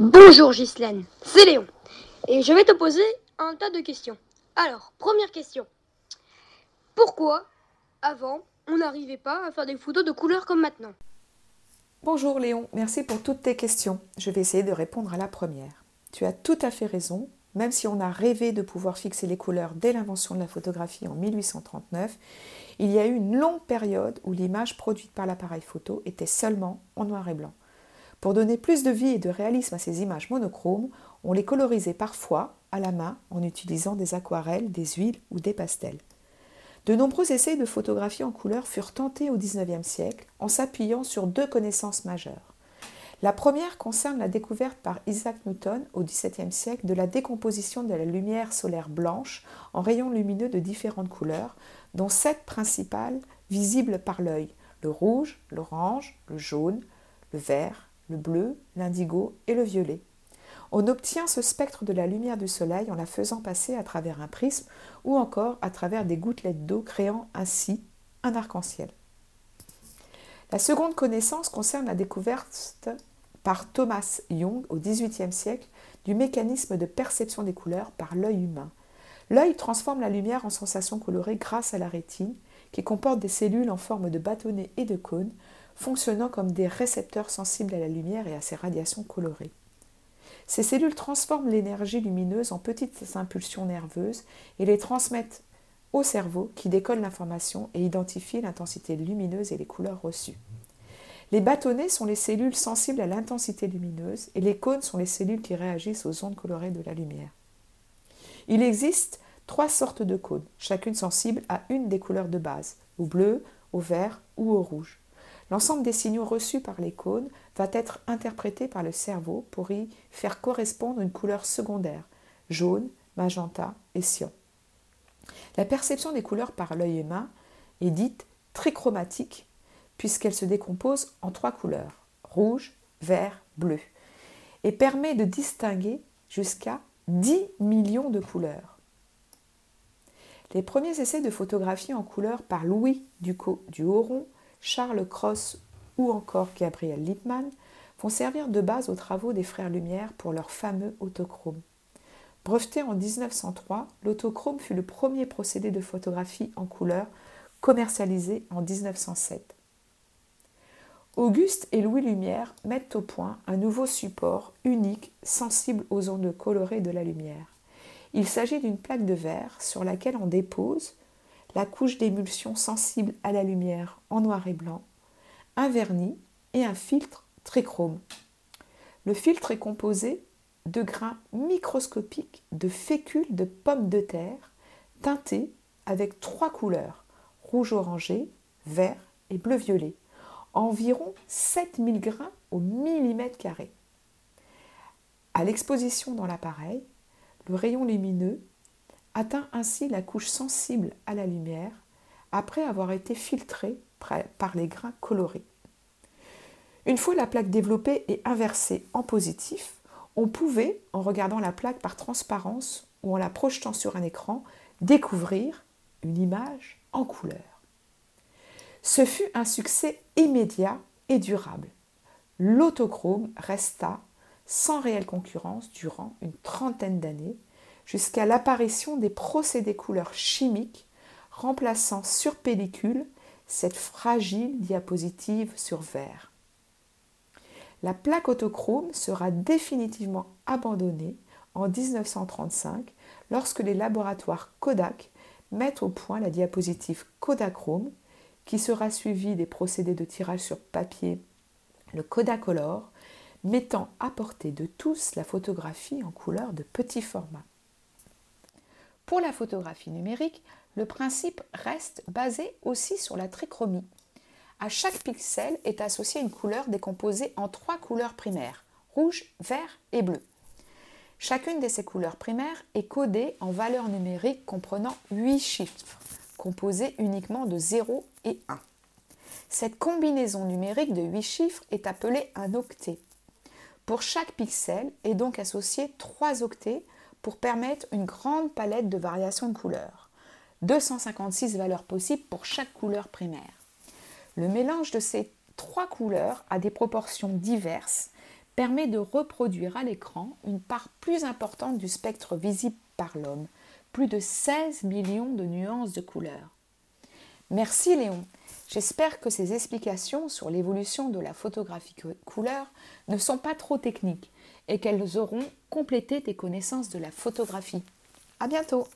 Bonjour Ghislaine, c'est Léon. Et je vais te poser un tas de questions. Alors, première question. Pourquoi, avant, on n'arrivait pas à faire des photos de couleur comme maintenant Bonjour Léon, merci pour toutes tes questions. Je vais essayer de répondre à la première. Tu as tout à fait raison. Même si on a rêvé de pouvoir fixer les couleurs dès l'invention de la photographie en 1839, il y a eu une longue période où l'image produite par l'appareil photo était seulement en noir et blanc. Pour donner plus de vie et de réalisme à ces images monochromes, on les colorisait parfois à la main en utilisant des aquarelles, des huiles ou des pastels. De nombreux essais de photographie en couleur furent tentés au XIXe siècle en s'appuyant sur deux connaissances majeures. La première concerne la découverte par Isaac Newton au XVIIe siècle de la décomposition de la lumière solaire blanche en rayons lumineux de différentes couleurs, dont sept principales visibles par l'œil le rouge, l'orange, le jaune, le vert, le bleu, l'indigo et le violet. On obtient ce spectre de la lumière du soleil en la faisant passer à travers un prisme ou encore à travers des gouttelettes d'eau créant ainsi un arc-en-ciel. La seconde connaissance concerne la découverte par Thomas Young au XVIIIe siècle du mécanisme de perception des couleurs par l'œil humain. L'œil transforme la lumière en sensation colorée grâce à la rétine, qui comporte des cellules en forme de bâtonnets et de cônes, fonctionnant comme des récepteurs sensibles à la lumière et à ses radiations colorées. Ces cellules transforment l'énergie lumineuse en petites impulsions nerveuses et les transmettent au cerveau qui décode l'information et identifie l'intensité lumineuse et les couleurs reçues. Les bâtonnets sont les cellules sensibles à l'intensité lumineuse et les cônes sont les cellules qui réagissent aux ondes colorées de la lumière. Il existe trois sortes de cônes, chacune sensible à une des couleurs de base, au bleu, au vert ou au rouge. L'ensemble des signaux reçus par les cônes va être interprété par le cerveau pour y faire correspondre une couleur secondaire, jaune, magenta et cyan. La perception des couleurs par l'œil humain est dite trichromatique puisqu'elle se décompose en trois couleurs, rouge, vert, bleu, et permet de distinguer jusqu'à 10 millions de couleurs. Les premiers essais de photographie en couleur par Louis Ducot du Horon Charles Cross ou encore Gabriel Lippmann vont servir de base aux travaux des frères Lumière pour leur fameux autochrome. Breveté en 1903, l'autochrome fut le premier procédé de photographie en couleur commercialisé en 1907. Auguste et Louis Lumière mettent au point un nouveau support unique sensible aux ondes colorées de la lumière. Il s'agit d'une plaque de verre sur laquelle on dépose la couche d'émulsion sensible à la lumière en noir et blanc, un vernis et un filtre trichrome. Le filtre est composé de grains microscopiques de fécules de pommes de terre teintés avec trois couleurs rouge orangé, vert et bleu violet, environ 7000 grains au millimètre carré. À l'exposition dans l'appareil, le rayon lumineux atteint ainsi la couche sensible à la lumière après avoir été filtré par les grains colorés. Une fois la plaque développée et inversée en positif, on pouvait, en regardant la plaque par transparence ou en la projetant sur un écran, découvrir une image en couleur. Ce fut un succès immédiat et durable. L'autochrome resta sans réelle concurrence durant une trentaine d'années jusqu'à l'apparition des procédés couleurs chimiques remplaçant sur pellicule cette fragile diapositive sur verre. La plaque autochrome sera définitivement abandonnée en 1935 lorsque les laboratoires Kodak mettent au point la diapositive Kodachrome qui sera suivie des procédés de tirage sur papier, le Kodacolor, mettant à portée de tous la photographie en couleur de petit format. Pour la photographie numérique, le principe reste basé aussi sur la trichromie. À chaque pixel est associée une couleur décomposée en trois couleurs primaires, rouge, vert et bleu. Chacune de ces couleurs primaires est codée en valeurs numériques comprenant 8 chiffres, composés uniquement de 0 et 1. Cette combinaison numérique de 8 chiffres est appelée un octet. Pour chaque pixel est donc associé 3 octets pour permettre une grande palette de variations de couleurs. 256 valeurs possibles pour chaque couleur primaire. Le mélange de ces trois couleurs a des proportions diverses, permet de reproduire à l'écran une part plus importante du spectre visible par l'homme, plus de 16 millions de nuances de couleurs. Merci Léon. J'espère que ces explications sur l'évolution de la photographie couleur ne sont pas trop techniques et qu'elles auront complété tes connaissances de la photographie. À bientôt!